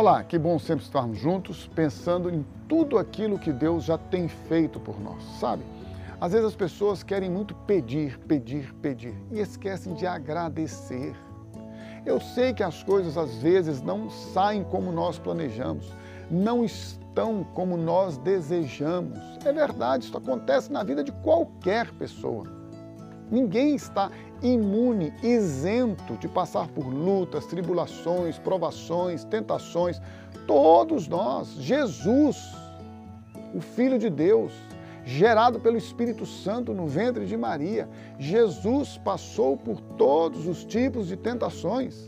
Olá, que bom sempre estarmos juntos, pensando em tudo aquilo que Deus já tem feito por nós, sabe? Às vezes as pessoas querem muito pedir, pedir, pedir e esquecem de agradecer. Eu sei que as coisas às vezes não saem como nós planejamos, não estão como nós desejamos. É verdade, isso acontece na vida de qualquer pessoa. Ninguém está imune, isento de passar por lutas, tribulações, provações, tentações. Todos nós, Jesus, o Filho de Deus, gerado pelo Espírito Santo no ventre de Maria, Jesus passou por todos os tipos de tentações.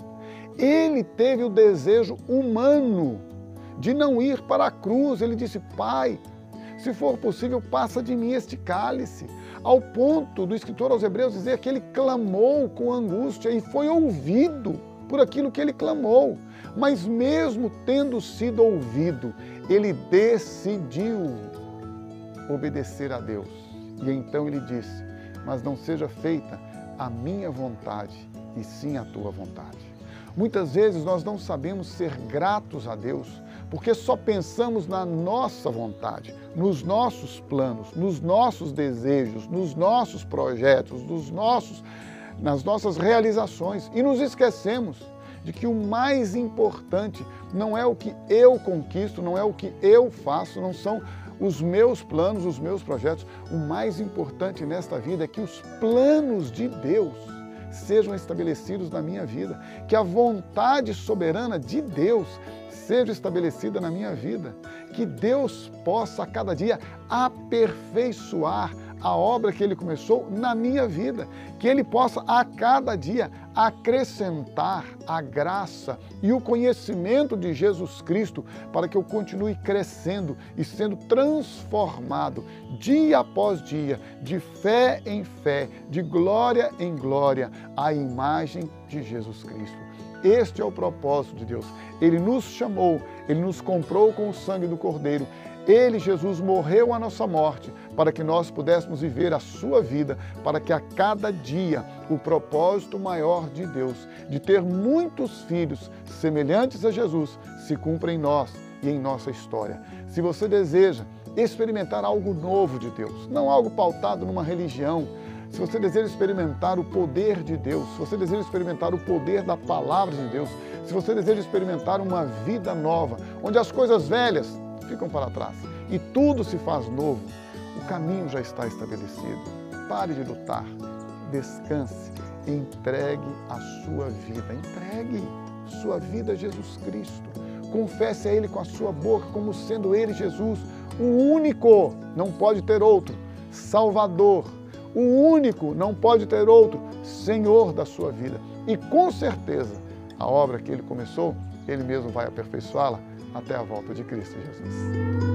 Ele teve o desejo humano de não ir para a cruz. Ele disse: Pai, se for possível, passa de mim este cálice ao ponto do escritor aos Hebreus dizer que ele clamou com angústia e foi ouvido por aquilo que ele clamou. Mas mesmo tendo sido ouvido, ele decidiu obedecer a Deus. E então ele disse: Mas não seja feita a minha vontade, e sim a tua vontade. Muitas vezes nós não sabemos ser gratos a Deus porque só pensamos na nossa vontade, nos nossos planos, nos nossos desejos, nos nossos projetos, nos nossos, nas nossas realizações e nos esquecemos de que o mais importante não é o que eu conquisto, não é o que eu faço, não são os meus planos, os meus projetos. O mais importante nesta vida é que os planos de Deus sejam estabelecidos na minha vida, que a vontade soberana de Deus seja estabelecida na minha vida, que Deus possa a cada dia aperfeiçoar a obra que Ele começou na minha vida, que Ele possa a cada dia acrescentar a graça e o conhecimento de Jesus Cristo para que eu continue crescendo e sendo transformado dia após dia, de fé em fé, de glória em glória, à imagem de Jesus Cristo. Este é o propósito de Deus. Ele nos chamou, ele nos comprou com o sangue do Cordeiro. Ele, Jesus, morreu a nossa morte para que nós pudéssemos viver a sua vida, para que a cada dia o propósito maior de Deus, de ter muitos filhos semelhantes a Jesus, se cumpra em nós e em nossa história. Se você deseja experimentar algo novo de Deus, não algo pautado numa religião, se você deseja experimentar o poder de Deus, se você deseja experimentar o poder da palavra de Deus, se você deseja experimentar uma vida nova, onde as coisas velhas ficam para trás e tudo se faz novo, o caminho já está estabelecido. Pare de lutar, descanse, entregue a sua vida, entregue sua vida a Jesus Cristo. Confesse a Ele com a sua boca como sendo Ele, Jesus, o único, não pode ter outro, Salvador o único, não pode ter outro, Senhor da sua vida. E com certeza, a obra que ele começou, ele mesmo vai aperfeiçoá-la até a volta de Cristo Jesus.